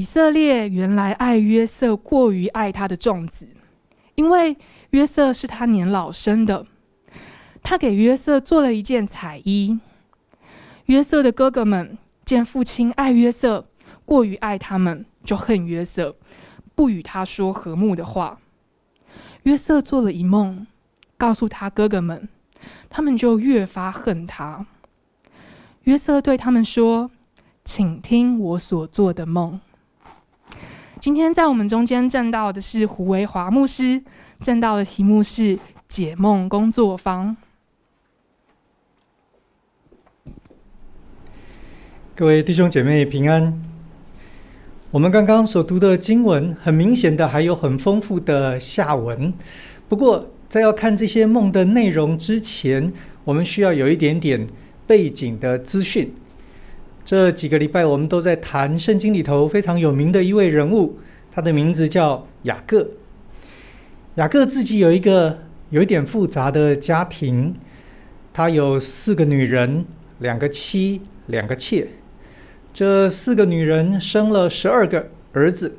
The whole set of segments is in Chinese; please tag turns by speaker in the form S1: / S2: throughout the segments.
S1: 以色列原来爱约瑟过于爱他的众子，因为约瑟是他年老生的。他给约瑟做了一件彩衣。约瑟的哥哥们见父亲爱约瑟过于爱他们，就恨约瑟，不与他说和睦的话。约瑟做了一梦，告诉他哥哥们，他们就越发恨他。约瑟对他们说：“请听我所做的梦。”今天在我们中间证道的是胡维华牧师，证道的题目是解梦工作坊。
S2: 各位弟兄姐妹平安。我们刚刚所读的经文，很明显的还有很丰富的下文。不过，在要看这些梦的内容之前，我们需要有一点点背景的资讯。这几个礼拜，我们都在谈圣经里头非常有名的一位人物，他的名字叫雅各。雅各自己有一个有一点复杂的家庭，他有四个女人，两个妻，两个妾。这四个女人生了十二个儿子。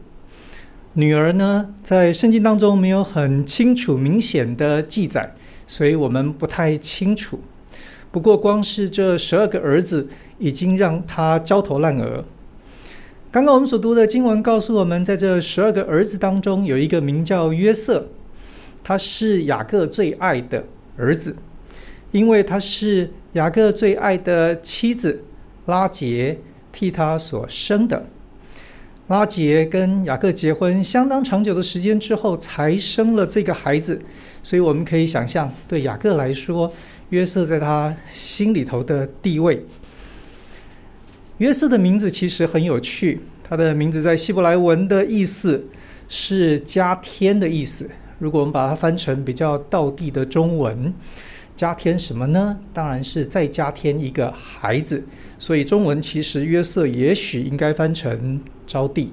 S2: 女儿呢，在圣经当中没有很清楚明显的记载，所以我们不太清楚。不过，光是这十二个儿子，已经让他焦头烂额。刚刚我们所读的经文告诉我们，在这十二个儿子当中，有一个名叫约瑟，他是雅各最爱的儿子，因为他是雅各最爱的妻子拉杰替他所生的。拉杰跟雅各结婚相当长久的时间之后，才生了这个孩子，所以我们可以想象，对雅各来说，约瑟在他心里头的地位。约瑟的名字其实很有趣，他的名字在希伯来文的意思是“加添”的意思。如果我们把它翻成比较道地的中文，“加添”什么呢？当然是再加添一个孩子。所以中文其实约瑟也许应该翻成“招弟”。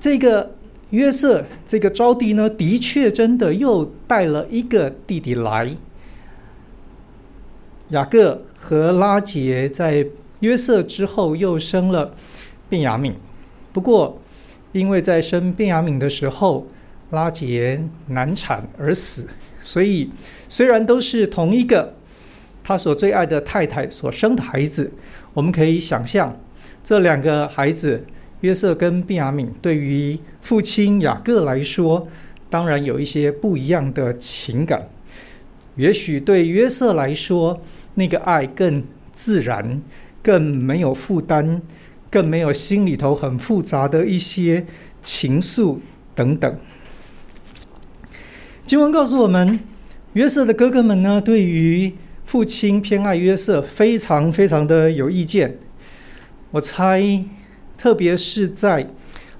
S2: 这个约瑟，这个招弟呢，的确真的又带了一个弟弟来。雅各和拉结在。约瑟之后又生了便雅悯，不过因为在生便雅悯的时候，拉结难产而死，所以虽然都是同一个他所最爱的太太所生的孩子，我们可以想象这两个孩子约瑟跟便雅悯对于父亲雅各来说，当然有一些不一样的情感。也许对约瑟来说，那个爱更自然。更没有负担，更没有心里头很复杂的一些情愫等等。经文告诉我们，约瑟的哥哥们呢，对于父亲偏爱约瑟，非常非常的有意见。我猜，特别是在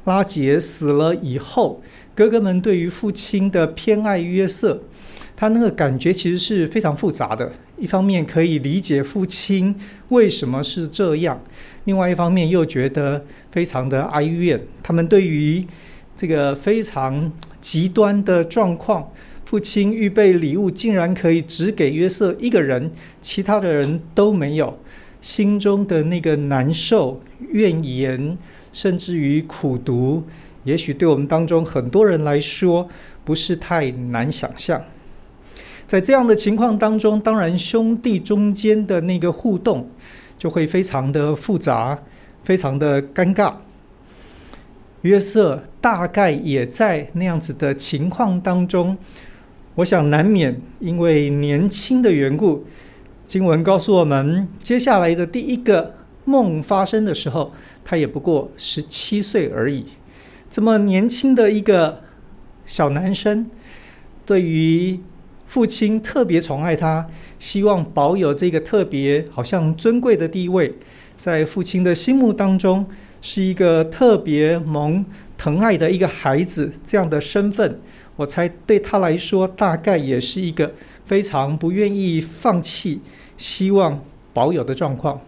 S2: 拉结死了以后，哥哥们对于父亲的偏爱约瑟。他那个感觉其实是非常复杂的，一方面可以理解父亲为什么是这样，另外一方面又觉得非常的哀怨。他们对于这个非常极端的状况，父亲预备礼物竟然可以只给约瑟一个人，其他的人都没有，心中的那个难受、怨言，甚至于苦读，也许对我们当中很多人来说不是太难想象。在这样的情况当中，当然兄弟中间的那个互动就会非常的复杂，非常的尴尬。约瑟大概也在那样子的情况当中，我想难免因为年轻的缘故。经文告诉我们，接下来的第一个梦发生的时候，他也不过十七岁而已。这么年轻的一个小男生，对于父亲特别宠爱他，希望保有这个特别好像尊贵的地位，在父亲的心目当中是一个特别萌疼爱的一个孩子。这样的身份，我猜对他来说，大概也是一个非常不愿意放弃、希望保有的状况。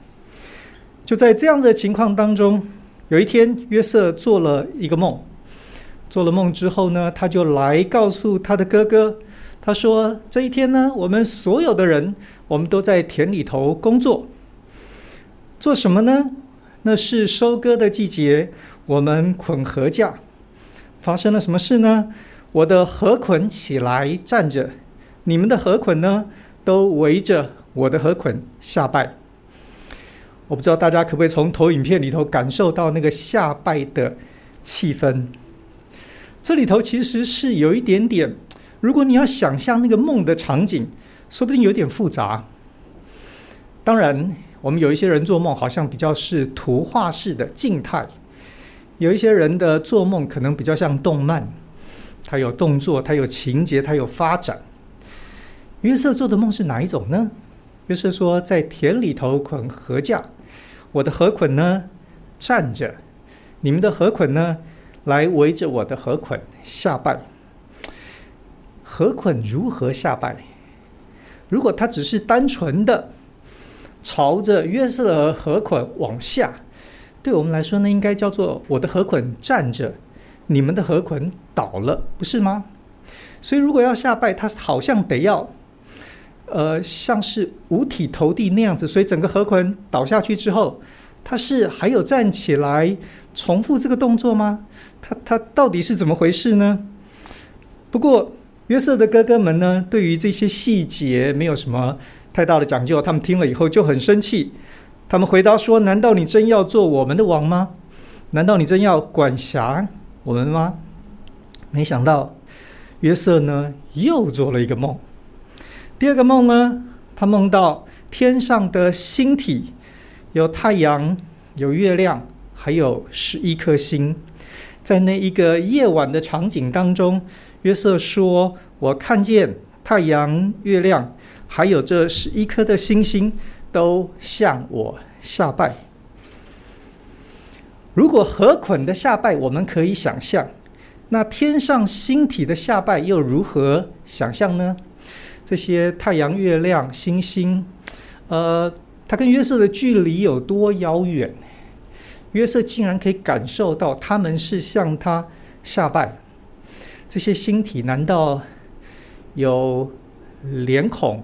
S2: 就在这样的情况当中，有一天，约瑟做了一个梦。做了梦之后呢，他就来告诉他的哥哥。他说：“这一天呢，我们所有的人，我们都在田里头工作。做什么呢？那是收割的季节，我们捆禾稼。发生了什么事呢？我的禾捆起来站着，你们的禾捆呢，都围着我的禾捆下拜。我不知道大家可不可以从投影片里头感受到那个下拜的气氛。这里头其实是有一点点，如果你要想象那个梦的场景，说不定有点复杂。当然，我们有一些人做梦好像比较是图画式的静态，有一些人的做梦可能比较像动漫。他有动作，他有情节，他有发展。约瑟做的梦是哪一种呢？约瑟说，在田里头捆禾稼，我的禾捆呢站着，你们的禾捆呢来围着我的禾捆下拜。禾捆如何下拜？如果他只是单纯的朝着约瑟的禾捆往下，对我们来说呢，应该叫做我的禾捆站着。你们的禾捆倒了，不是吗？所以如果要下拜，他好像得要，呃，像是五体投地那样子。所以整个禾捆倒下去之后，他是还有站起来重复这个动作吗？他他到底是怎么回事呢？不过约瑟的哥哥们呢，对于这些细节没有什么太大的讲究。他们听了以后就很生气。他们回答说：“难道你真要做我们的王吗？难道你真要管辖？”我们吗？没想到约瑟呢又做了一个梦。第二个梦呢，他梦到天上的星体，有太阳，有月亮，还有十一颗星。在那一个夜晚的场景当中，约瑟说：“我看见太阳、月亮，还有这十一颗的星星，都向我下拜。”如果禾捆的下拜我们可以想象，那天上星体的下拜又如何想象呢？这些太阳、月亮、星星，呃，它跟约瑟的距离有多遥远？约瑟竟然可以感受到他们是向他下拜。这些星体难道有脸孔、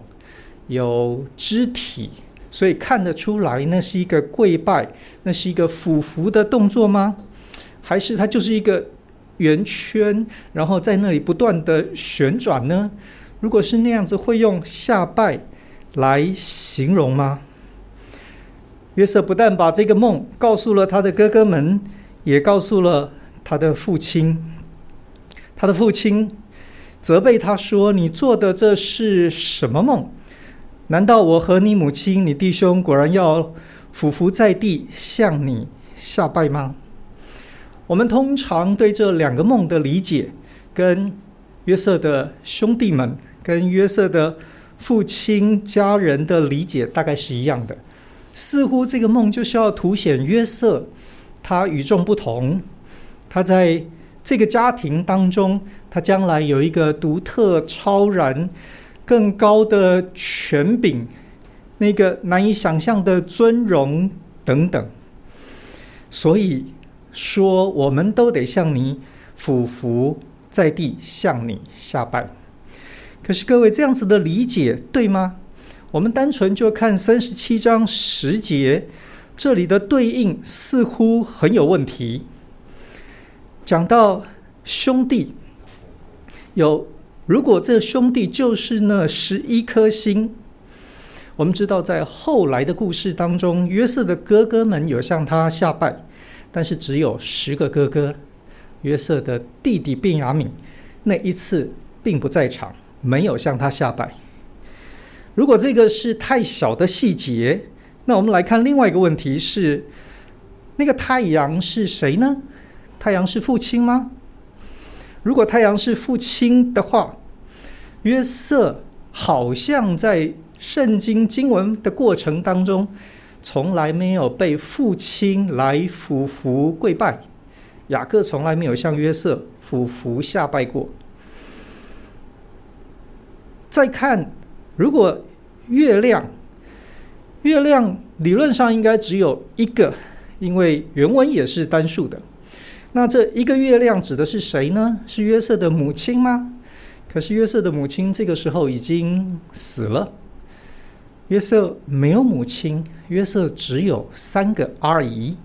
S2: 有肢体？所以看得出来，那是一个跪拜，那是一个俯伏的动作吗？还是它就是一个圆圈，然后在那里不断的旋转呢？如果是那样子，会用下拜来形容吗？约瑟不但把这个梦告诉了他的哥哥们，也告诉了他的父亲。他的父亲责备他说：“你做的这是什么梦？”难道我和你母亲、你弟兄果然要俯伏在地向你下拜吗？我们通常对这两个梦的理解，跟约瑟的兄弟们、跟约瑟的父亲家人的理解大概是一样的。似乎这个梦就是要凸显约瑟他与众不同，他在这个家庭当中，他将来有一个独特、超然。更高的权柄，那个难以想象的尊荣等等，所以说我们都得向你俯伏在地，向你下拜。可是各位这样子的理解对吗？我们单纯就看三十七章十节，这里的对应似乎很有问题。讲到兄弟有。如果这兄弟就是那十一颗星，我们知道在后来的故事当中，约瑟的哥哥们有向他下拜，但是只有十个哥哥。约瑟的弟弟便雅悯那一次并不在场，没有向他下拜。如果这个是太小的细节，那我们来看另外一个问题是：那个太阳是谁呢？太阳是父亲吗？如果太阳是父亲的话，约瑟好像在圣经经文的过程当中，从来没有被父亲来俯伏跪拜。雅各从来没有向约瑟俯伏下拜过。再看，如果月亮，月亮理论上应该只有一个，因为原文也是单数的。那这一个月亮指的是谁呢？是约瑟的母亲吗？可是约瑟的母亲这个时候已经死了。约瑟没有母亲，约瑟只有三个阿姨，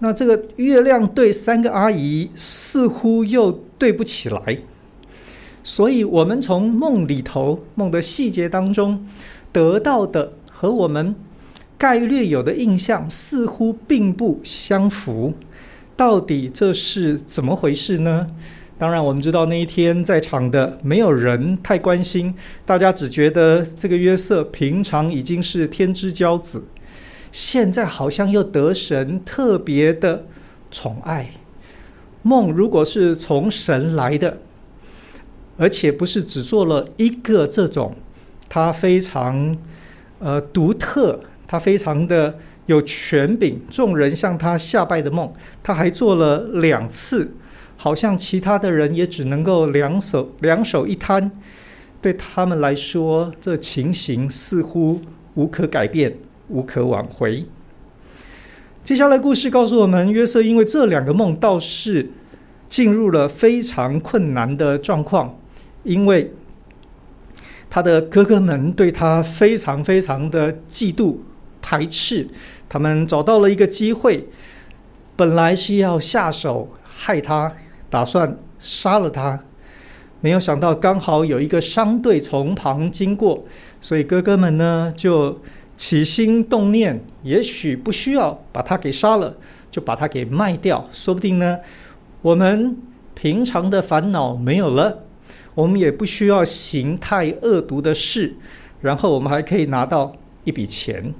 S2: 那这个月亮对三个阿姨似乎又对不起来，所以我们从梦里头梦的细节当中得到的和我们概略有的印象似乎并不相符。到底这是怎么回事呢？当然，我们知道那一天在场的没有人太关心，大家只觉得这个约瑟平常已经是天之骄子。现在好像又得神特别的宠爱。梦如果是从神来的，而且不是只做了一个这种，他非常呃独特，他非常的有权柄，众人向他下拜的梦，他还做了两次，好像其他的人也只能够两手两手一摊。对他们来说，这情形似乎无可改变。无可挽回。接下来故事告诉我们，约瑟因为这两个梦，倒是进入了非常困难的状况，因为他的哥哥们对他非常非常的嫉妒排斥，他们找到了一个机会，本来是要下手害他，打算杀了他，没有想到刚好有一个商队从旁经过，所以哥哥们呢就。起心动念，也许不需要把他给杀了，就把他给卖掉，说不定呢。我们平常的烦恼没有了，我们也不需要行太恶毒的事，然后我们还可以拿到一笔钱。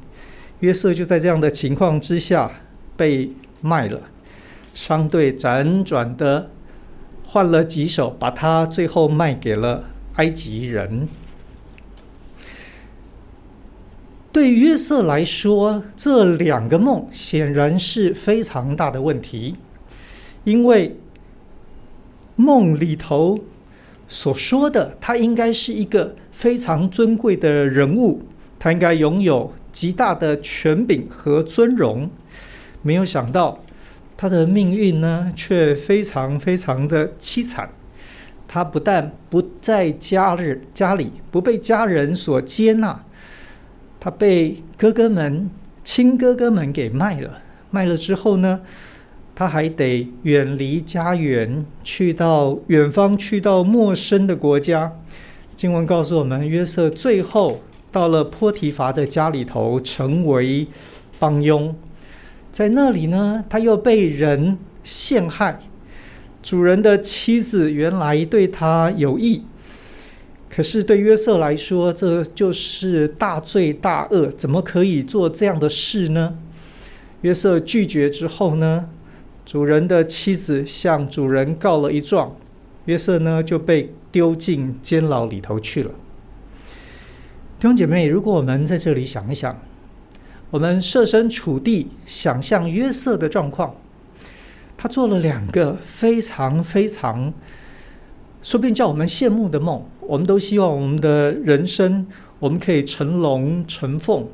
S2: 约瑟就在这样的情况之下被卖了，商队辗转的换了几手，把他最后卖给了埃及人。对约瑟来说，这两个梦显然是非常大的问题，因为梦里头所说的，他应该是一个非常尊贵的人物，他应该拥有极大的权柄和尊荣。没有想到，他的命运呢，却非常非常的凄惨。他不但不在家人家里，不被家人所接纳。他被哥哥们、亲哥哥们给卖了。卖了之后呢，他还得远离家园，去到远方，去到陌生的国家。经文告诉我们，约瑟最后到了波提伐的家里头，成为帮佣。在那里呢，他又被人陷害。主人的妻子原来对他有意。可是对约瑟来说，这就是大罪大恶，怎么可以做这样的事呢？约瑟拒绝之后呢，主人的妻子向主人告了一状，约瑟呢就被丢进监牢里头去了。弟兄姐妹，如果我们在这里想一想，我们设身处地想象约瑟的状况，他做了两个非常非常。说不定叫我们羡慕的梦，我们都希望我们的人生，我们可以成龙成凤，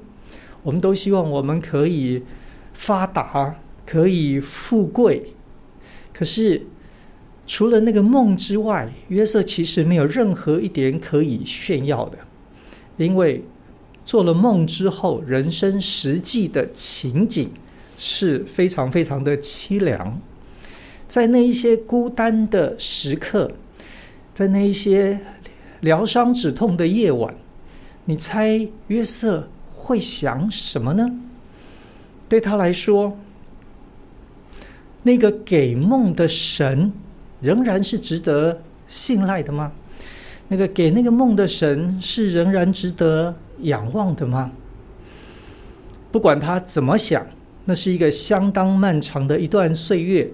S2: 我们都希望我们可以发达，可以富贵。可是除了那个梦之外，约瑟其实没有任何一点可以炫耀的，因为做了梦之后，人生实际的情景是非常非常的凄凉，在那一些孤单的时刻。在那一些疗伤止痛的夜晚，你猜约瑟会想什么呢？对他来说，那个给梦的神仍然是值得信赖的吗？那个给那个梦的神是仍然值得仰望的吗？不管他怎么想，那是一个相当漫长的一段岁月，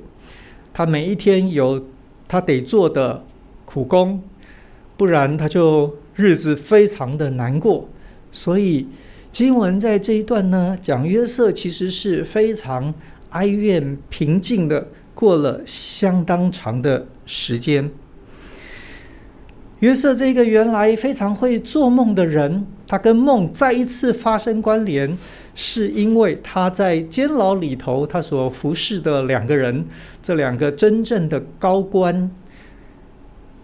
S2: 他每一天有他得做的。苦工，不然他就日子非常的难过。所以经文在这一段呢，讲约瑟其实是非常哀怨平静的过了相当长的时间。约瑟这个原来非常会做梦的人，他跟梦再一次发生关联，是因为他在监牢里头，他所服侍的两个人，这两个真正的高官。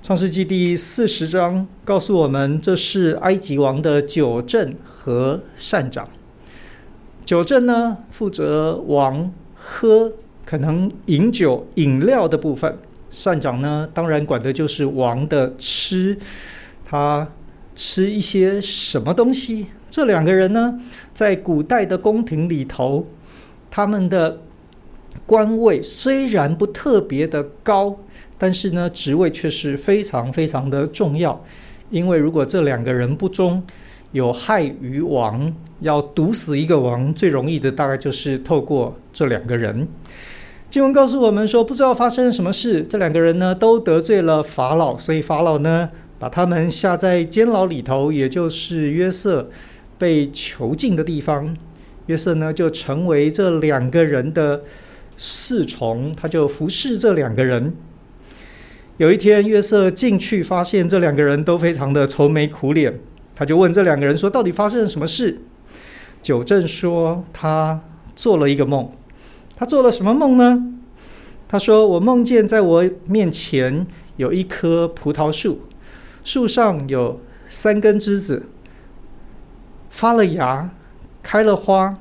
S2: 创世纪第四十章告诉我们，这是埃及王的酒政和膳长。酒政呢，负责王喝可能饮酒饮料的部分，膳长呢，当然管的就是王的吃，他吃一些什么东西。这两个人呢，在古代的宫廷里头，他们的官位虽然不特别的高，但是呢，职位却是非常非常的重要。因为如果这两个人不忠，有害于王，要毒死一个王，最容易的大概就是透过这两个人。经文告诉我们说，不知道发生什么事，这两个人呢都得罪了法老，所以法老呢把他们下在监牢里头，也就是约瑟被囚禁的地方。约瑟呢就成为这两个人的侍从，他就服侍这两个人。有一天，约瑟进去发现这两个人都非常的愁眉苦脸，他就问这两个人说：“到底发生了什么事？”久正说：“他做了一个梦。”他做了什么梦呢？他说：“我梦见在我面前有一棵葡萄树，树上有三根枝子，发了芽，开了花。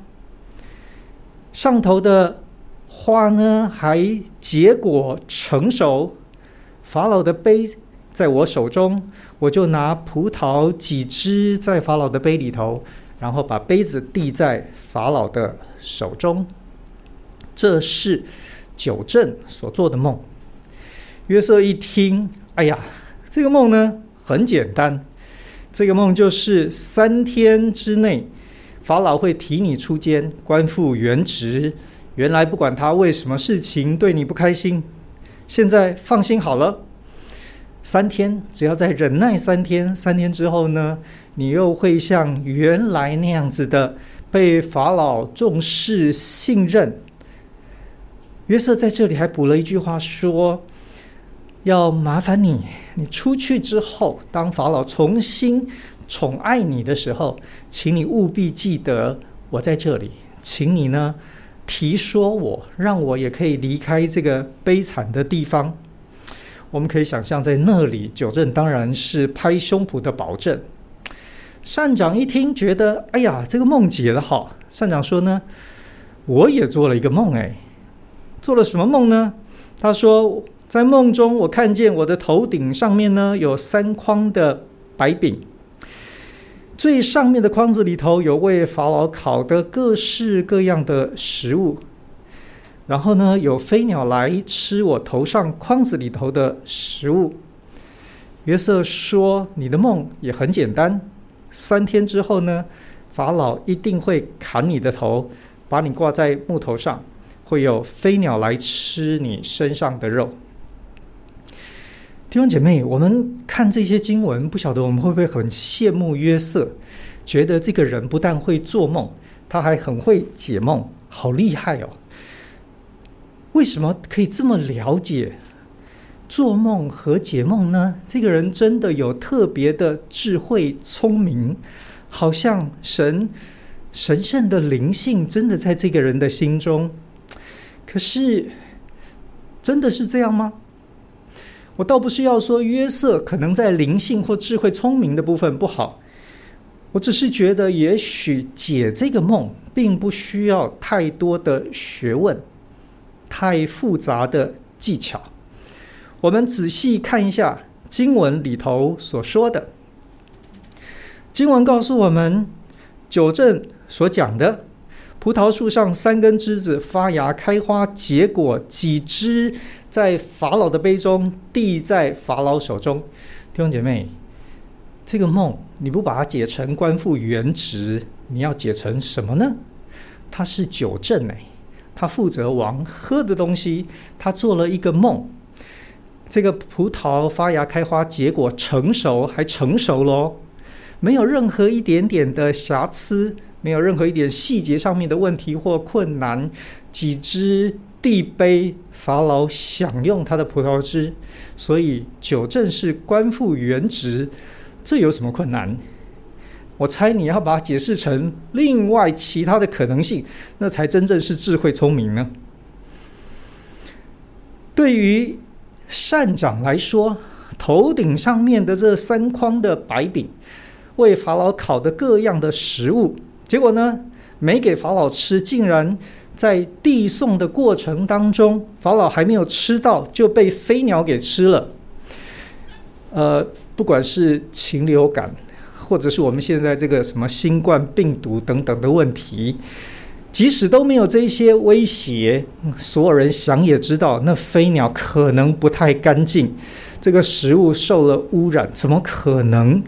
S2: 上头的花呢，还结果成熟。法老的杯在我手中，我就拿葡萄挤汁在法老的杯里头，然后把杯子递在法老的手中。”这是九正所做的梦。约瑟一听，哎呀，这个梦呢很简单，这个梦就是三天之内，法老会提你出监，官复原职。原来不管他为什么事情对你不开心，现在放心好了，三天只要再忍耐三天，三天之后呢，你又会像原来那样子的被法老重视信任。约瑟在这里还补了一句话，说：“要麻烦你，你出去之后，当法老重新宠爱你的时候，请你务必记得我在这里，请你呢提说我，让我也可以离开这个悲惨的地方。”我们可以想象，在那里，九正当然是拍胸脯的保证。善长一听，觉得：“哎呀，这个梦解得好。”善长说呢：“我也做了一个梦，哎。”做了什么梦呢？他说，在梦中，我看见我的头顶上面呢有三筐的白饼，最上面的筐子里头有为法老烤的各式各样的食物，然后呢有飞鸟来吃我头上筐子里头的食物。约瑟说：“你的梦也很简单，三天之后呢，法老一定会砍你的头，把你挂在木头上。”会有飞鸟来吃你身上的肉。弟兄姐妹，我们看这些经文，不晓得我们会不会很羡慕约瑟，觉得这个人不但会做梦，他还很会解梦，好厉害哦！为什么可以这么了解做梦和解梦呢？这个人真的有特别的智慧、聪明，好像神神圣的灵性真的在这个人的心中。可是，真的是这样吗？我倒不是要说约瑟可能在灵性或智慧聪明的部分不好，我只是觉得也许解这个梦并不需要太多的学问，太复杂的技巧。我们仔细看一下经文里头所说的，经文告诉我们，九正所讲的。葡萄树上三根枝子发芽开花结果，挤汁在法老的杯中，递在法老手中。弟兄姐妹，这个梦你不把它解成官复原职，你要解成什么呢？他是酒正哎，他负责王喝的东西，他做了一个梦。这个葡萄发芽开花结果成熟，还成熟喽，没有任何一点点的瑕疵。没有任何一点细节上面的问题或困难，几只递杯，法老享用他的葡萄汁，所以久正是官复原职，这有什么困难？我猜你要把它解释成另外其他的可能性，那才真正是智慧聪明呢。对于善长来说，头顶上面的这三筐的白饼，为法老烤的各样的食物。结果呢，没给法老吃，竟然在递送的过程当中，法老还没有吃到，就被飞鸟给吃了。呃，不管是禽流感，或者是我们现在这个什么新冠病毒等等的问题，即使都没有这些威胁，所有人想也知道，那飞鸟可能不太干净，这个食物受了污染，怎么可能？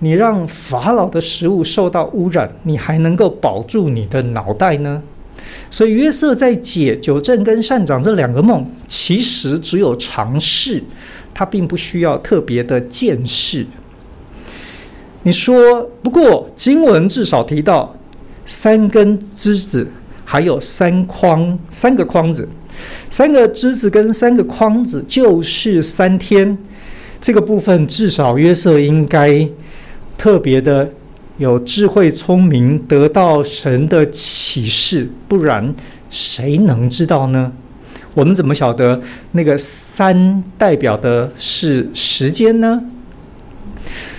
S2: 你让法老的食物受到污染，你还能够保住你的脑袋呢？所以约瑟在解九正跟善长这两个梦，其实只有尝试。他并不需要特别的见识。你说，不过经文至少提到三根枝子，还有三筐，三个筐子，三个枝子跟三个筐子就是三天。这个部分至少约瑟应该特别的有智慧聪明，得到神的启示，不然谁能知道呢？我们怎么晓得那个三代表的是时间呢？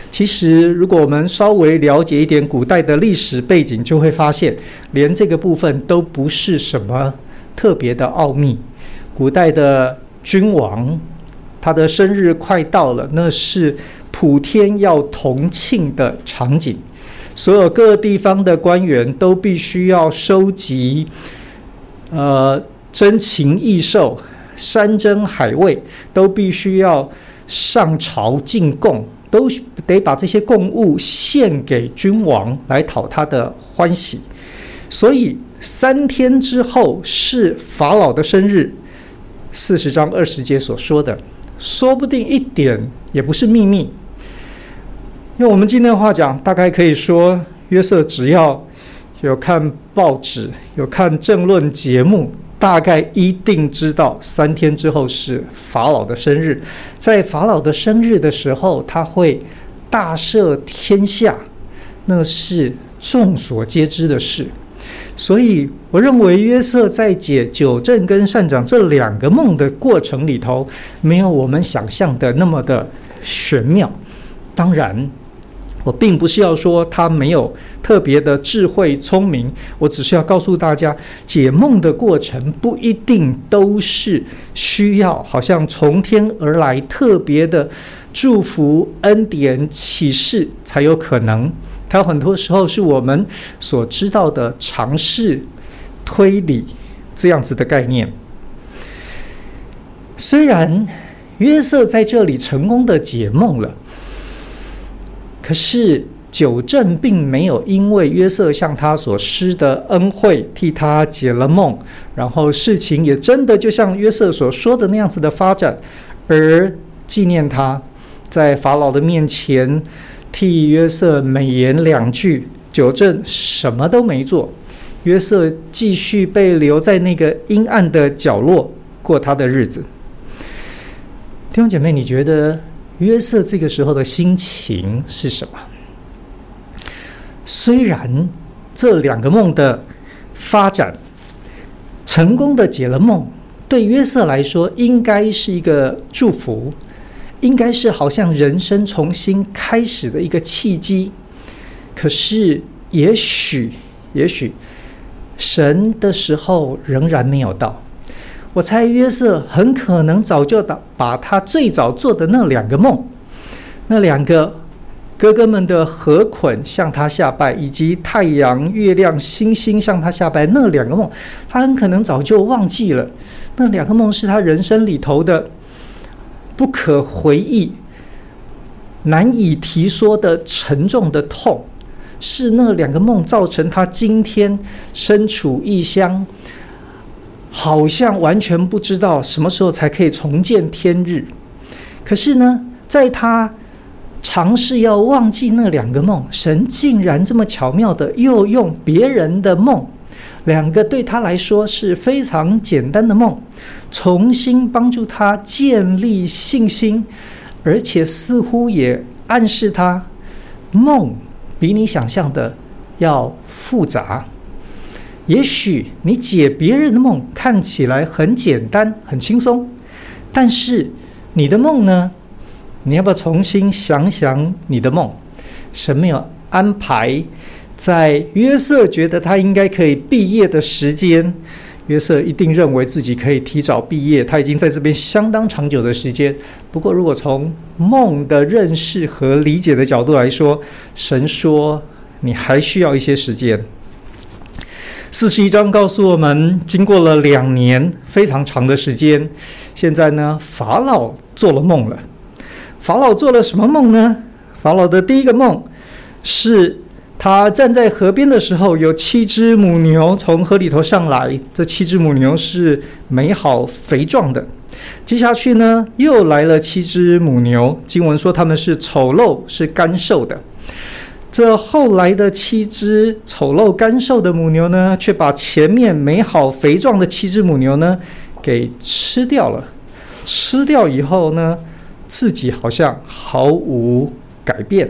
S2: 其实，如果我们稍微了解一点古代的历史背景，就会发现，连这个部分都不是什么特别的奥秘。古代的君王，他的生日快到了，那是普天要同庆的场景，所有各地方的官员都必须要收集，呃。珍禽异兽、山珍海味都必须要上朝进贡，都得把这些贡物献给君王来讨他的欢喜。所以三天之后是法老的生日，四十章二十节所说的，说不定一点也不是秘密。用我们今天的话讲，大概可以说，约瑟只要有看报纸、有看政论节目。大概一定知道，三天之后是法老的生日，在法老的生日的时候，他会大赦天下，那是众所皆知的事。所以，我认为约瑟在解九正跟善长这两个梦的过程里头，没有我们想象的那么的玄妙。当然。我并不是要说他没有特别的智慧聪明，我只是要告诉大家，解梦的过程不一定都是需要好像从天而来特别的祝福、恩典、启示才有可能。它有很多时候是我们所知道的尝试推理这样子的概念。虽然约瑟在这里成功的解梦了。可是九正并没有因为约瑟向他所施的恩惠，替他解了梦，然后事情也真的就像约瑟所说的那样子的发展，而纪念他，在法老的面前替约瑟美言两句。九正什么都没做，约瑟继续被留在那个阴暗的角落过他的日子。弟兄姐妹，你觉得？约瑟这个时候的心情是什么？虽然这两个梦的发展成功的解了梦，对约瑟来说应该是一个祝福，应该是好像人生重新开始的一个契机。可是，也许，也许神的时候仍然没有到。我猜约瑟很可能早就把把他最早做的那两个梦，那两个哥哥们的河捆向他下拜，以及太阳、月亮、星星向他下拜那两个梦，他很可能早就忘记了。那两个梦是他人生里头的不可回忆、难以提说的沉重的痛，是那两个梦造成他今天身处异乡。好像完全不知道什么时候才可以重见天日。可是呢，在他尝试要忘记那两个梦，神竟然这么巧妙的又用别人的梦，两个对他来说是非常简单的梦，重新帮助他建立信心，而且似乎也暗示他，梦比你想象的要复杂。也许你解别人的梦看起来很简单、很轻松，但是你的梦呢？你要不要重新想想你的梦？神没有安排在约瑟觉得他应该可以毕业的时间，约瑟一定认为自己可以提早毕业。他已经在这边相当长久的时间。不过，如果从梦的认识和理解的角度来说，神说你还需要一些时间。四十一章告诉我们，经过了两年非常长的时间，现在呢，法老做了梦了。法老做了什么梦呢？法老的第一个梦是他站在河边的时候，有七只母牛从河里头上来。这七只母牛是美好肥壮的。接下去呢，又来了七只母牛，经文说他们是丑陋，是干瘦的。这后来的七只丑陋干瘦的母牛呢，却把前面美好肥壮的七只母牛呢给吃掉了。吃掉以后呢，自己好像毫无改变。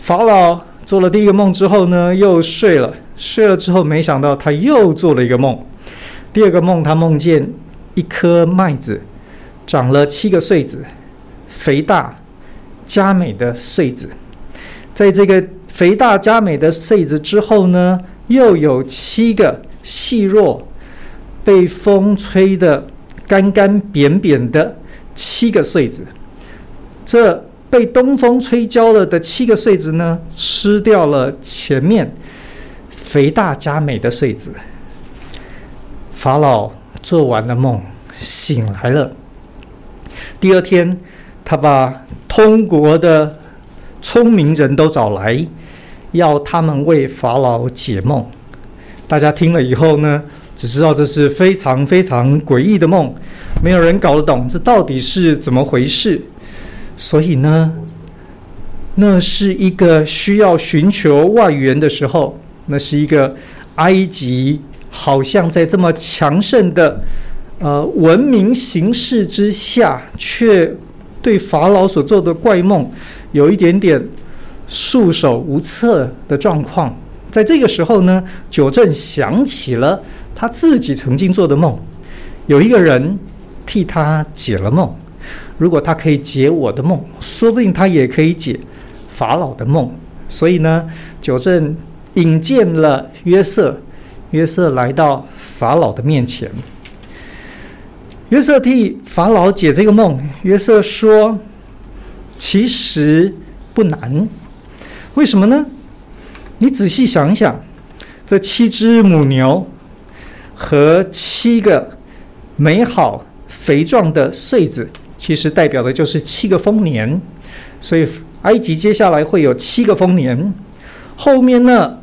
S2: 法老做了第一个梦之后呢，又睡了。睡了之后，没想到他又做了一个梦。第二个梦，他梦见一颗麦子长了七个穗子，肥大佳美的穗子。在这个肥大佳美的穗子之后呢，又有七个细弱、被风吹得干干扁扁的七个穗子。这被东风吹焦了的七个穗子呢，吃掉了前面肥大佳美的穗子。法老做完了梦，醒来了。第二天，他把通国的聪明人都找来，要他们为法老解梦。大家听了以后呢，只知道这是非常非常诡异的梦，没有人搞得懂这到底是怎么回事。所以呢，那是一个需要寻求外援的时候，那是一个埃及好像在这么强盛的呃文明形势之下，却对法老所做的怪梦。有一点点束手无策的状况，在这个时候呢，久正想起了他自己曾经做的梦，有一个人替他解了梦。如果他可以解我的梦，说不定他也可以解法老的梦。所以呢，久正引荐了约瑟，约瑟来到法老的面前，约瑟替法老解这个梦。约瑟说。其实不难，为什么呢？你仔细想想，这七只母牛和七个美好肥壮的穗子，其实代表的就是七个丰年。所以埃及接下来会有七个丰年。后面呢，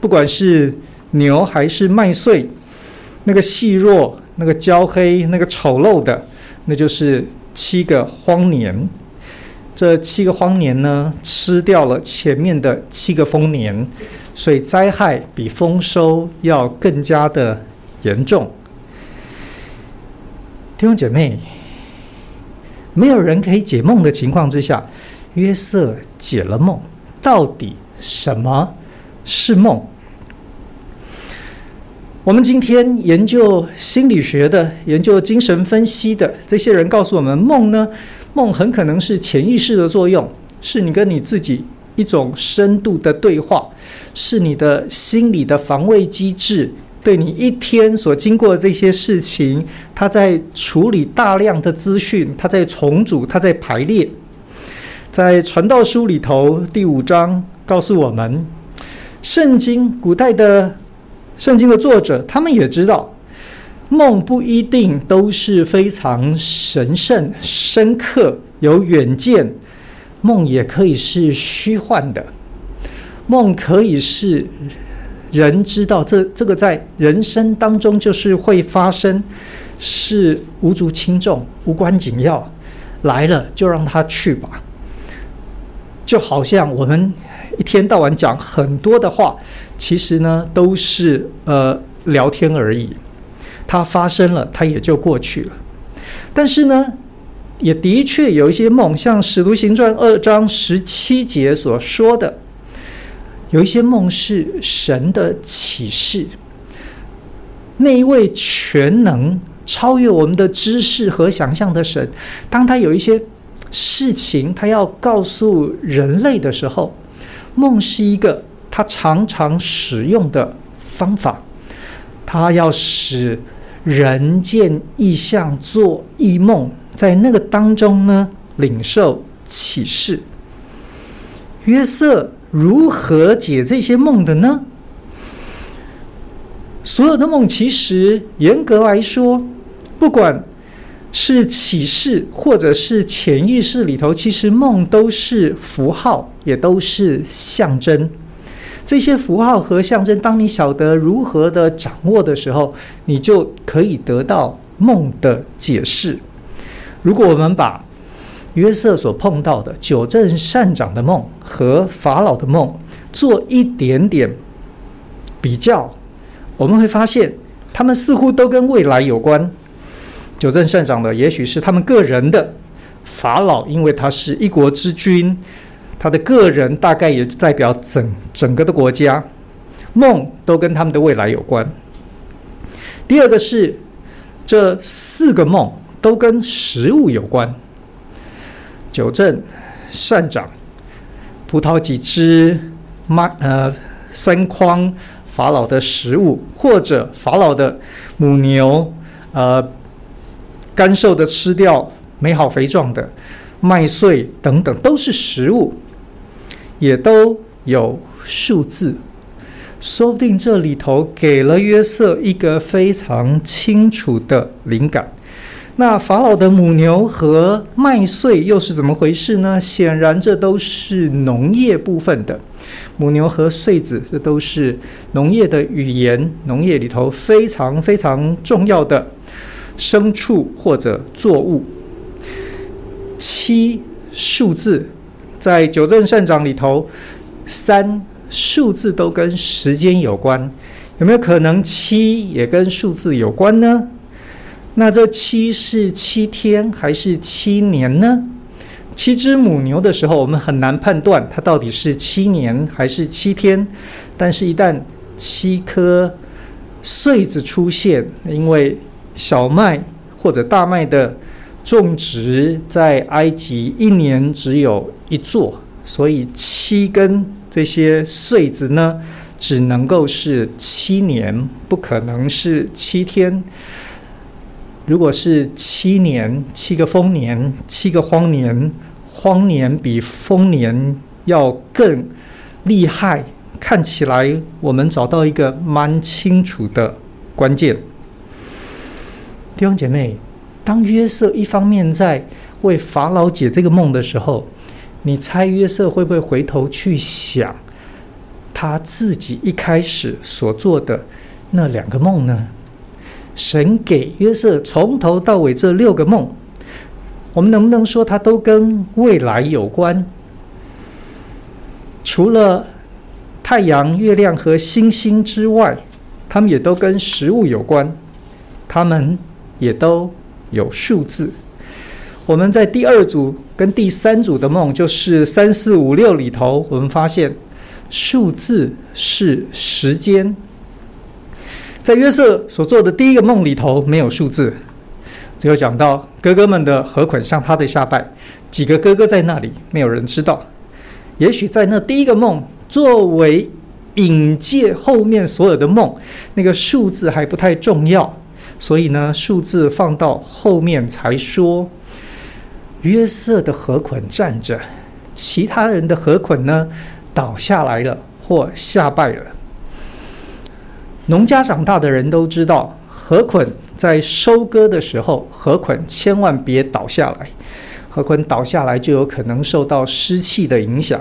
S2: 不管是牛还是麦穗，那个细弱、那个焦黑、那个丑陋的，那就是七个荒年。这七个荒年呢，吃掉了前面的七个丰年，所以灾害比丰收要更加的严重。弟兄姐妹，没有人可以解梦的情况之下，约瑟解了梦。到底什么是梦？我们今天研究心理学的、研究精神分析的这些人告诉我们，梦呢？梦很可能是潜意识的作用，是你跟你自己一种深度的对话，是你的心理的防卫机制，对你一天所经过的这些事情，它在处理大量的资讯，它在重组，它在排列。在传道书里头第五章告诉我们，圣经古代的圣经的作者，他们也知道。梦不一定都是非常神圣、深刻、有远见，梦也可以是虚幻的。梦可以是人知道这这个在人生当中就是会发生，是无足轻重、无关紧要，来了就让他去吧。就好像我们一天到晚讲很多的话，其实呢都是呃聊天而已。它发生了，它也就过去了。但是呢，也的确有一些梦，像《使徒行传》二章十七节所说的，有一些梦是神的启示。那一位全能、超越我们的知识和想象的神，当他有一些事情他要告诉人类的时候，梦是一个他常常使用的方法，他要使人见异象、做异梦，在那个当中呢，领受启示。约瑟如何解这些梦的呢？所有的梦，其实严格来说，不管是启示或者是潜意识里头，其实梦都是符号，也都是象征。这些符号和象征，当你晓得如何的掌握的时候，你就可以得到梦的解释。如果我们把约瑟所碰到的九正善长的梦和法老的梦做一点点比较，我们会发现，他们似乎都跟未来有关。九正善长的，也许是他们个人的法老，因为他是一国之君，他的个人大概也代表整整个的国家。梦都跟他们的未来有关。第二个是，这四个梦都跟食物有关。九正善长，葡萄几枝，麦呃三筐法老的食物，或者法老的母牛，呃。干瘦的吃掉，美好肥壮的麦穗等等，都是食物，也都有数字。说不定这里头给了约瑟一个非常清楚的灵感。那法老的母牛和麦穗又是怎么回事呢？显然这都是农业部分的。母牛和穗子，这都是农业的语言，农业里头非常非常重要的。牲畜或者作物，七数字在九正善长里头，三数字都跟时间有关，有没有可能七也跟数字有关呢？那这七是七天还是七年呢？七只母牛的时候，我们很难判断它到底是七年还是七天，但是一旦七颗穗子出现，因为小麦或者大麦的种植在埃及一年只有一座，所以七根这些穗子呢，只能够是七年，不可能是七天。如果是七年，七个丰年，七个荒年，荒年比丰年要更厉害。看起来我们找到一个蛮清楚的关键。弟兄姐妹，当约瑟一方面在为法老解这个梦的时候，你猜约瑟会不会回头去想他自己一开始所做的那两个梦呢？神给约瑟从头到尾这六个梦，我们能不能说它都跟未来有关？除了太阳、月亮和星星之外，它们也都跟食物有关。它们。也都有数字。我们在第二组跟第三组的梦，就是三四五六里头，我们发现数字是时间。在约瑟所做的第一个梦里头没有数字，只有讲到哥哥们的禾捆向他的下拜，几个哥哥在那里，没有人知道。也许在那第一个梦作为引介后面所有的梦，那个数字还不太重要。所以呢，数字放到后面才说。约瑟的禾捆站着，其他人的禾捆呢倒下来了或下拜了。农家长大的人都知道，禾捆在收割的时候，禾捆千万别倒下来。禾捆倒下来就有可能受到湿气的影响，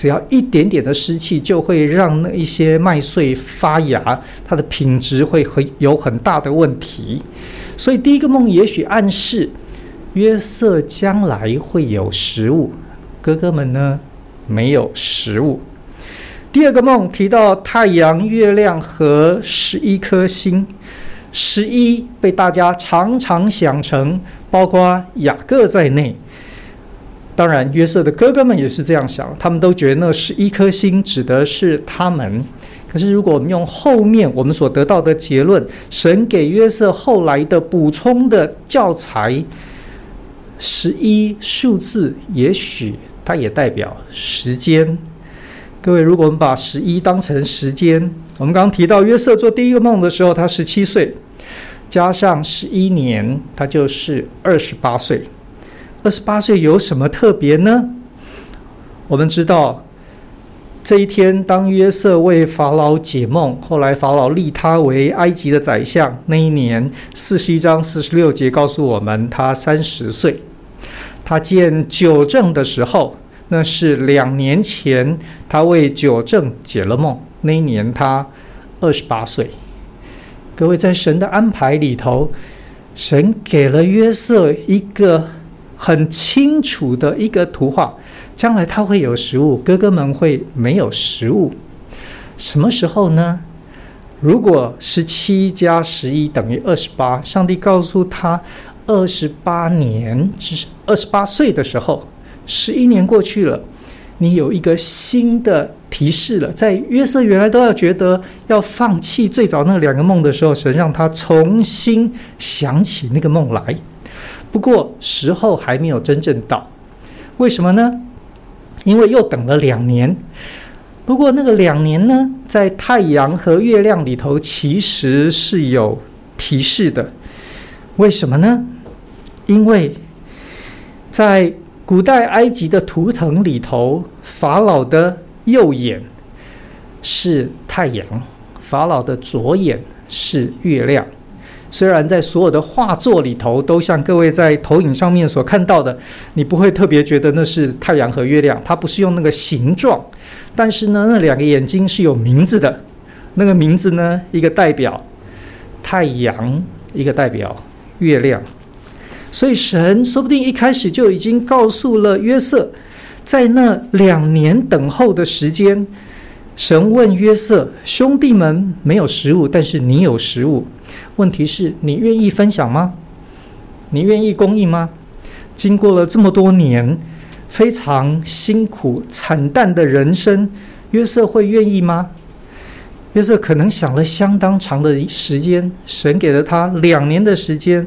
S2: 只要一点点的湿气就会让那一些麦穗发芽，它的品质会很有很大的问题。所以第一个梦也许暗示约瑟将来会有食物，哥哥们呢没有食物。第二个梦提到太阳、月亮和十一颗星，十一被大家常常想成包括雅各在内。当然，约瑟的哥哥们也是这样想，他们都觉得那十一颗星指的是他们。可是，如果我们用后面我们所得到的结论，神给约瑟后来的补充的教材，十一数字，也许它也代表时间。各位，如果我们把十一当成时间，我们刚刚提到约瑟做第一个梦的时候，他十七岁，加上十一年，他就是二十八岁。二十八岁有什么特别呢？我们知道。这一天，当约瑟为法老解梦，后来法老立他为埃及的宰相。那一年，四十一章四十六节告诉我们，他三十岁。他见九正的时候，那是两年前，他为九正解了梦。那一年他二十八岁。各位，在神的安排里头，神给了约瑟一个很清楚的一个图画。将来他会有食物，哥哥们会没有食物。什么时候呢？如果十七加十一等于二十八，上帝告诉他二十八年，就是二十八岁的时候，十一年过去了，你有一个新的提示了。在约瑟原来都要觉得要放弃最早那两个梦的时候，神让他重新想起那个梦来。不过时候还没有真正到，为什么呢？因为又等了两年，不过那个两年呢，在太阳和月亮里头其实是有提示的。为什么呢？因为在古代埃及的图腾里头，法老的右眼是太阳，法老的左眼是月亮。虽然在所有的画作里头，都像各位在投影上面所看到的，你不会特别觉得那是太阳和月亮，它不是用那个形状，但是呢，那两个眼睛是有名字的，那个名字呢，一个代表太阳，一个代表月亮，所以神说不定一开始就已经告诉了约瑟，在那两年等候的时间，神问约瑟：兄弟们没有食物，但是你有食物。问题是你愿意分享吗？你愿意供应吗？经过了这么多年非常辛苦惨淡的人生，约瑟会愿意吗？约瑟可能想了相当长的时间，神给了他两年的时间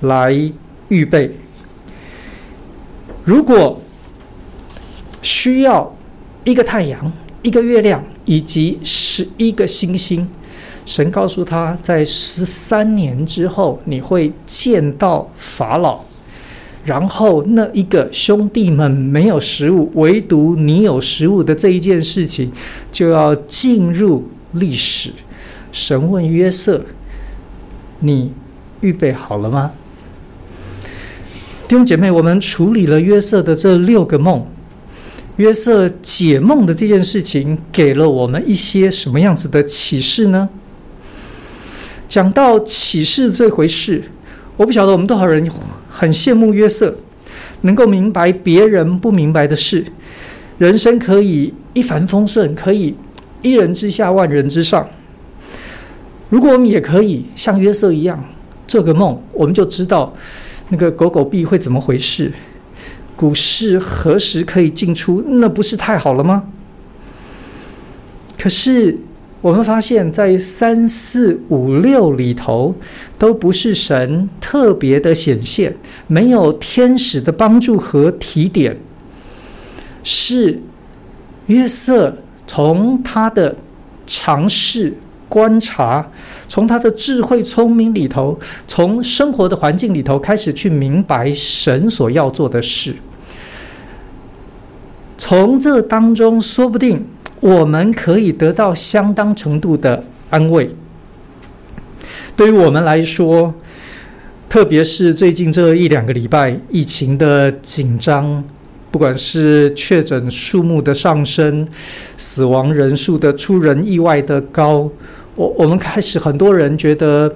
S2: 来预备。如果需要一个太阳、一个月亮以及十一个星星。神告诉他，在十三年之后，你会见到法老，然后那一个兄弟们没有食物，唯独你有食物的这一件事情，就要进入历史。神问约瑟：“你预备好了吗？”弟兄姐妹，我们处理了约瑟的这六个梦，约瑟解梦的这件事情，给了我们一些什么样子的启示呢？讲到启示这回事，我不晓得我们多少人很羡慕约瑟，能够明白别人不明白的事，人生可以一帆风顺，可以一人之下万人之上。如果我们也可以像约瑟一样做个梦，我们就知道那个狗狗币会怎么回事，股市何时可以进出，那不是太好了吗？可是。我们发现，在三四五六里头，都不是神特别的显现，没有天使的帮助和提点，是约瑟从他的尝试观察，从他的智慧聪明里头，从生活的环境里头开始去明白神所要做的事，从这当中说不定。我们可以得到相当程度的安慰。对于我们来说，特别是最近这一两个礼拜疫情的紧张，不管是确诊数目的上升，死亡人数的出人意外的高，我我们开始很多人觉得，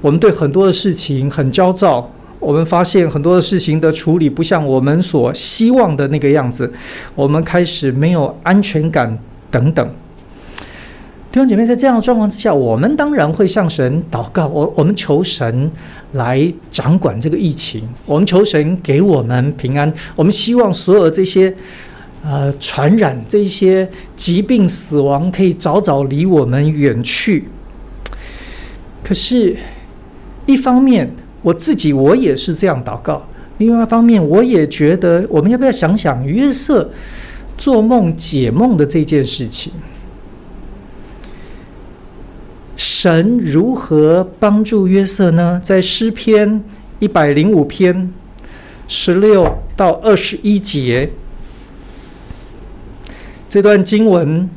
S2: 我们对很多的事情很焦躁。我们发现很多的事情的处理不像我们所希望的那个样子，我们开始没有安全感等等。弟兄姐妹，在这样的状况之下，我们当然会向神祷告，我我们求神来掌管这个疫情，我们求神给我们平安，我们希望所有这些呃传染这些疾病死亡可以早早离我们远去。可是，一方面。我自己我也是这样祷告。另外一方面，我也觉得我们要不要想想约瑟做梦解梦的这件事情。神如何帮助约瑟呢？在诗篇一百零五篇十六到二十一节，这段经文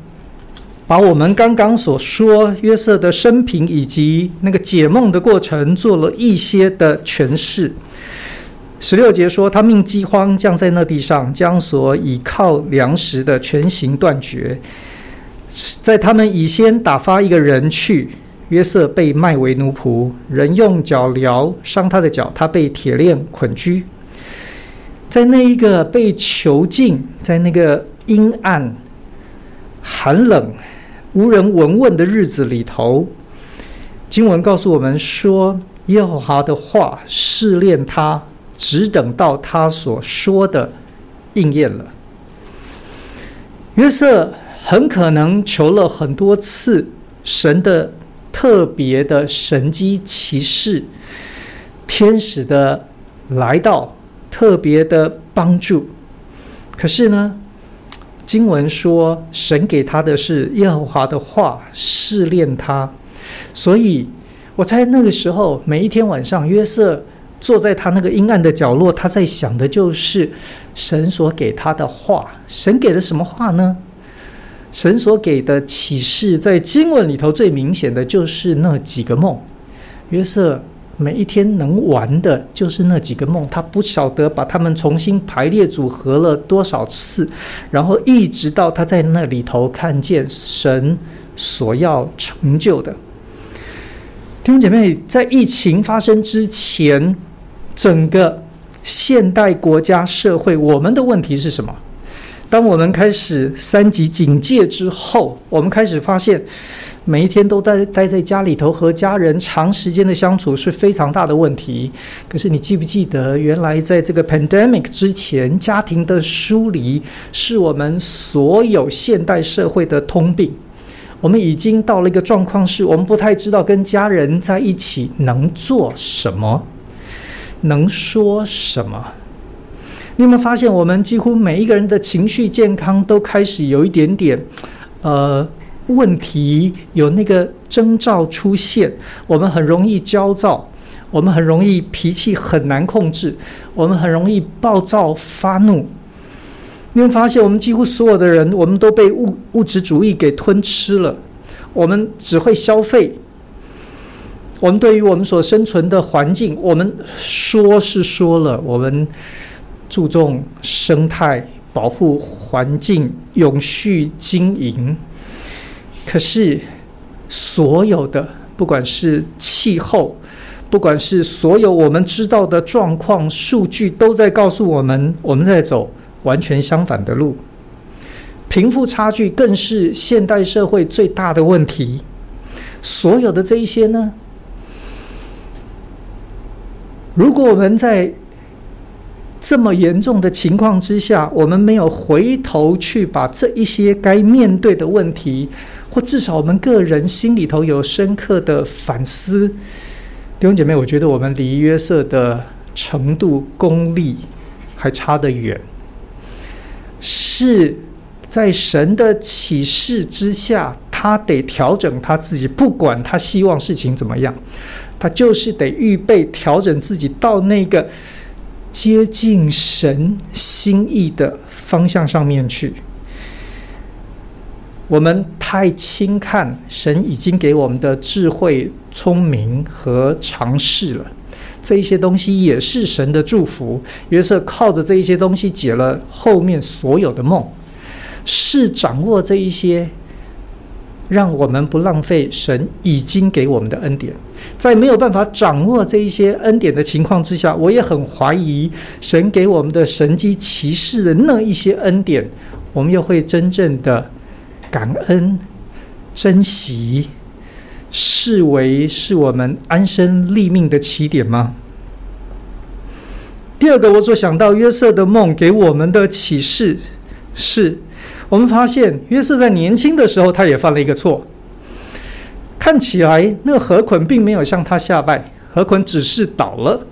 S2: 把我们刚刚所说约瑟的生平以及那个解梦的过程做了一些的诠释。十六节说，他命饥荒降在那地上，将所倚靠粮食的全行断绝。在他们以先打发一个人去，约瑟被卖为奴仆，人用脚镣伤他的脚，他被铁链捆拘。在那一个被囚禁，在那个阴暗、寒冷、无人闻问的日子里头，经文告诉我们说，耶和华的话试炼他，只等到他所说的应验了。约瑟。很可能求了很多次神的特别的神迹奇事，天使的来到，特别的帮助。可是呢，经文说神给他的是耶和华的话试炼他，所以我猜那个时候每一天晚上，约瑟坐在他那个阴暗的角落，他在想的就是神所给他的话。神给了什么话呢？神所给的启示，在经文里头最明显的就是那几个梦。约瑟每一天能玩的就是那几个梦，他不晓得把他们重新排列组合了多少次，然后一直到他在那里头看见神所要成就的。弟兄姐妹，在疫情发生之前，整个现代国家社会，我们的问题是什么？当我们开始三级警戒之后，我们开始发现，每一天都待待在家里头和家人长时间的相处是非常大的问题。可是你记不记得，原来在这个 pandemic 之前，家庭的疏离是我们所有现代社会的通病。我们已经到了一个状况，是我们不太知道跟家人在一起能做什么，能说什么。你有没有发现，我们几乎每一个人的情绪健康都开始有一点点，呃，问题，有那个征兆出现。我们很容易焦躁，我们很容易脾气很难控制，我们很容易暴躁发怒。你会发现，我们几乎所有的人，我们都被物物质主义给吞吃了。我们只会消费。我们对于我们所生存的环境，我们说是说了，我们。注重生态保护、环境永续经营，可是所有的，不管是气候，不管是所有我们知道的状况、数据，都在告诉我们，我们在走完全相反的路。贫富差距更是现代社会最大的问题。所有的这一些呢，如果我们在这么严重的情况之下，我们没有回头去把这一些该面对的问题，至少我们个人心里头有深刻的反思。弟兄姐妹，我觉得我们离约瑟的程度功力还差得远。是在神的启示之下，他得调整他自己，不管他希望事情怎么样，他就是得预备调整自己到那个。接近神心意的方向上面去，我们太轻看神已经给我们的智慧、聪明和常识了。这一些东西也是神的祝福。约瑟靠着这一些东西解了后面所有的梦，是掌握这一些。让我们不浪费神已经给我们的恩典，在没有办法掌握这一些恩典的情况之下，我也很怀疑神给我们的神迹奇事的那一些恩典，我们又会真正的感恩、珍惜，视为是我们安身立命的起点吗？第二个，我所想到约瑟的梦给我们的启示是。我们发现约瑟在年轻的时候，他也犯了一个错。看起来那河捆并没有向他下拜，河捆只是倒了，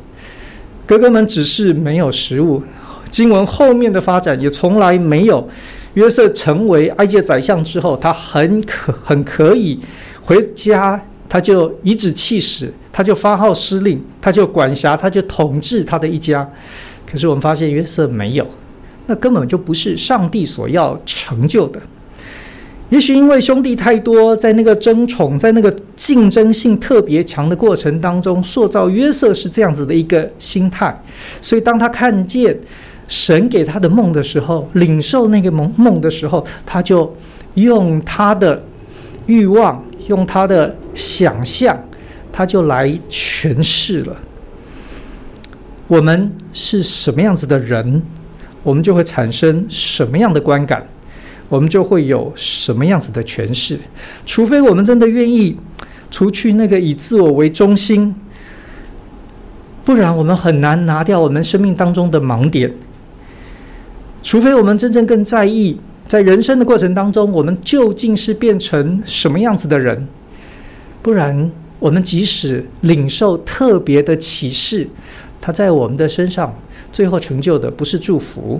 S2: 哥哥们只是没有食物。经文后面的发展也从来没有约瑟成为埃及宰相之后，他很可很可以回家，他就颐指气使，他就发号施令，他就管辖，他就统治他的一家。可是我们发现约瑟没有，那根本就不是上帝所要成就的。也许因为兄弟太多，在那个争宠、在那个竞争性特别强的过程当中，塑造约瑟是这样子的一个心态。所以当他看见神给他的梦的时候，领受那个梦梦的时候，他就用他的欲望、用他的想象，他就来诠释了。我们是什么样子的人，我们就会产生什么样的观感。我们就会有什么样子的诠释，除非我们真的愿意除去那个以自我为中心，不然我们很难拿掉我们生命当中的盲点。除非我们真正更在意，在人生的过程当中，我们究竟是变成什么样子的人，不然我们即使领受特别的启示，它在我们的身上最后成就的不是祝福，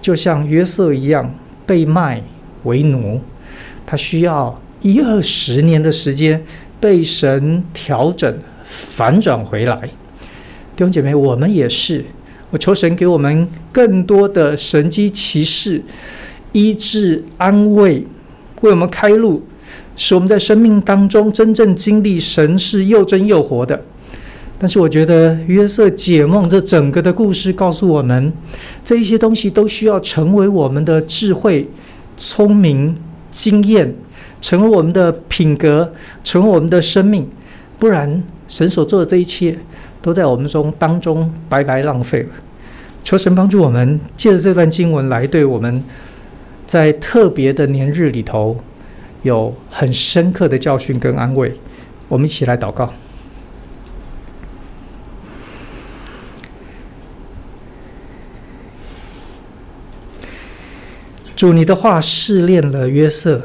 S2: 就像约瑟一样。被卖为奴，他需要一二十年的时间被神调整反转回来。弟兄姐妹，我们也是。我求神给我们更多的神迹奇事，医治安慰，为我们开路，使我们在生命当中真正经历神是又真又活的。但是我觉得约瑟解梦这整个的故事告诉我们，这一些东西都需要成为我们的智慧、聪明、经验，成为我们的品格，成为我们的生命，不然神所做的这一切都在我们中当中白白浪费了。求神帮助我们，借着这段经文来对我们在特别的年日里头有很深刻的教训跟安慰。我们一起来祷告。主，你的话试炼了约瑟，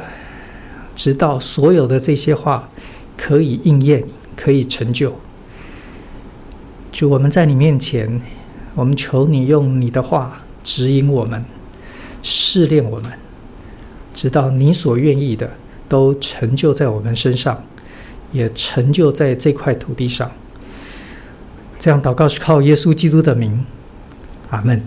S2: 直到所有的这些话可以应验，可以成就。就，我们在你面前，我们求你用你的话指引我们，试炼我们，直到你所愿意的都成就在我们身上，也成就在这块土地上。这样祷告是靠耶稣基督的名，阿门。